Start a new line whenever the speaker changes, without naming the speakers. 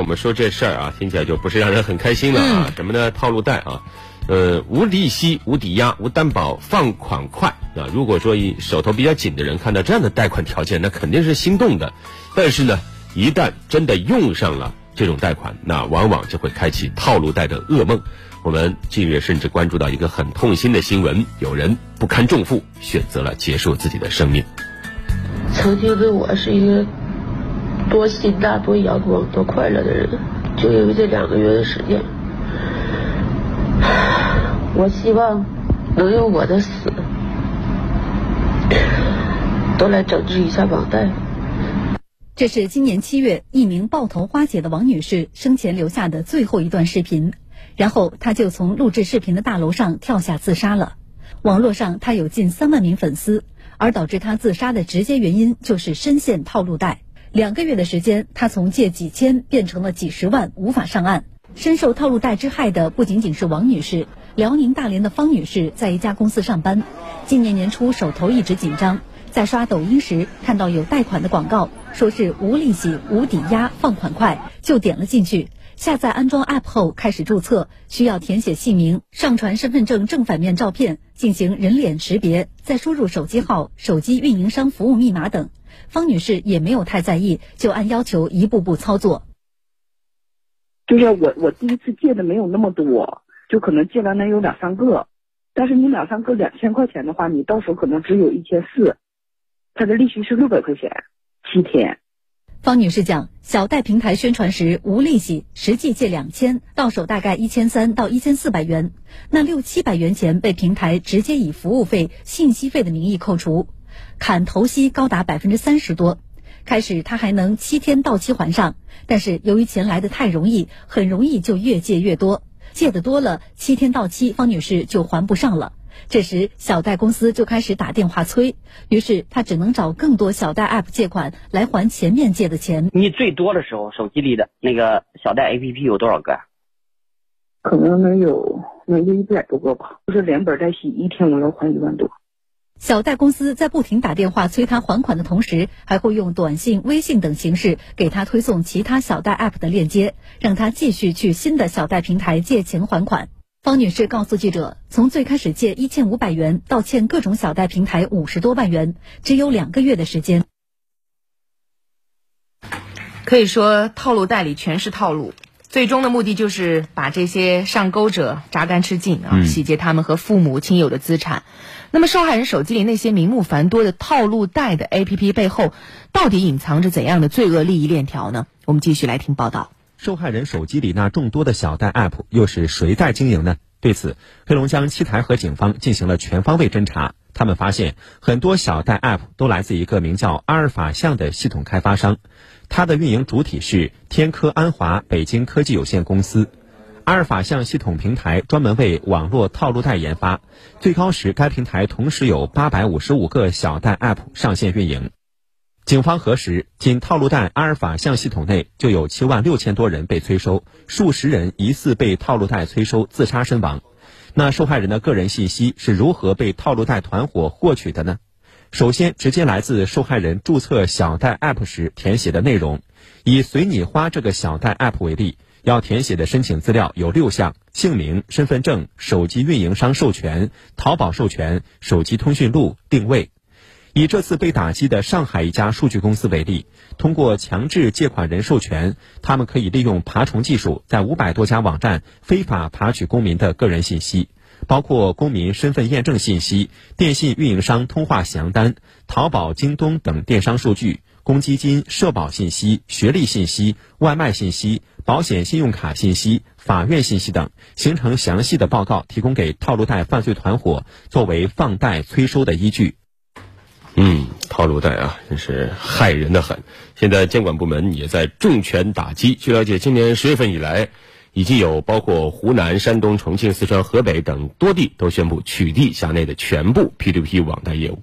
我们说这事儿啊，听起来就不是让人很开心了啊。什么呢？套路贷啊，呃，无利息、无抵押、无担保，放款快啊。如果说一手头比较紧的人看到这样的贷款条件，那肯定是心动的。但是呢，一旦真的用上了这种贷款，那往往就会开启套路贷的噩梦。我们近日甚至关注到一个很痛心的新闻：有人不堪重负，选择了结束自己的生命。
曾经的我是一个。多心大、多阳光、多快乐的人，就因为这两个月的时间，我希望能用我的死都来整治一下网贷。
这是今年七月一名爆头花姐的王女士生前留下的最后一段视频，然后她就从录制视频的大楼上跳下自杀了。网络上她有近三万名粉丝，而导致她自杀的直接原因就是深陷套路贷。两个月的时间，他从借几千变成了几十万，无法上岸。深受套路贷之害的不仅仅是王女士，辽宁大连的方女士在一家公司上班，今年年初手头一直紧张，在刷抖音时看到有贷款的广告，说是无利息、无抵押、放款快，就点了进去。下载安装 App 后开始注册，需要填写姓名、上传身份证正反面照片，进行人脸识别，再输入手机号、手机运营商服务密码等。方女士也没有太在意，就按要求一步步操作。
就是我，我第一次借的没有那么多，就可能借了能有两三个，但是你两三个两千块钱的话，你到手可能只有一千四，它的利息是六百块钱，七天。
方女士讲，小贷平台宣传时无利息，实际借两千，到手大概一千三到一千四百元，那六七百元钱被平台直接以服务费、信息费的名义扣除。砍头息高达百分之三十多，开始他还能七天到期还上，但是由于钱来的太容易，很容易就越借越多，借的多了，七天到期方女士就还不上了。这时小贷公司就开始打电话催，于是他只能找更多小贷 App 借款来还前面借的钱。
你最多的时候手机里的那个小贷 APP 有多少个？
可能能有能有一百多个吧，就是连本带息，一天我要还一万多。
小贷公司在不停打电话催他还款的同时，还会用短信、微信等形式给他推送其他小贷 App 的链接，让他继续去新的小贷平台借钱还款。方女士告诉记者，从最开始借一千五百元到欠各种小贷平台五十多万元，只有两个月的时间。
可以说，套路贷里全是套路，最终的目的就是把这些上钩者榨干吃尽啊，洗劫他们和父母亲友的资产。那么，受害人手机里那些名目繁多的套路贷的 APP 背后，到底隐藏着怎样的罪恶利益链条呢？我们继续来听报道。
受害人手机里那众多的小贷 App 又是谁在经营呢？对此，黑龙江七台河警方进行了全方位侦查。他们发现，很多小贷 App 都来自一个名叫阿尔法象的系统开发商，它的运营主体是天科安华北京科技有限公司。阿尔法象系统平台专门为网络套路贷研发，最高时该平台同时有八百五十五个小贷 App 上线运营。警方核实，仅套路贷阿尔法象系统内就有七万六千多人被催收，数十人疑似被套路贷催收自杀身亡。那受害人的个人信息是如何被套路贷团伙获取的呢？首先，直接来自受害人注册小贷 App 时填写的内容。以随你花这个小贷 App 为例。要填写的申请资料有六项：姓名、身份证、手机运营商授权、淘宝授权、手机通讯录、定位。以这次被打击的上海一家数据公司为例，通过强制借款人授权，他们可以利用爬虫技术，在五百多家网站非法爬取公民的个人信息，包括公民身份验证信息、电信运营商通话详单、淘宝、京东等电商数据。公积金、社保信息、学历信息、外卖信息、保险信用卡信息、法院信息等，形成详细的报告，提供给套路贷犯罪团伙作为放贷催收的依据。
嗯，套路贷啊，真是害人的很。现在监管部门也在重拳打击。据了解，今年十月份以来，已经有包括湖南、山东、重庆、四川、河北等多地都宣布取缔辖内的全部 P2P 网贷业务。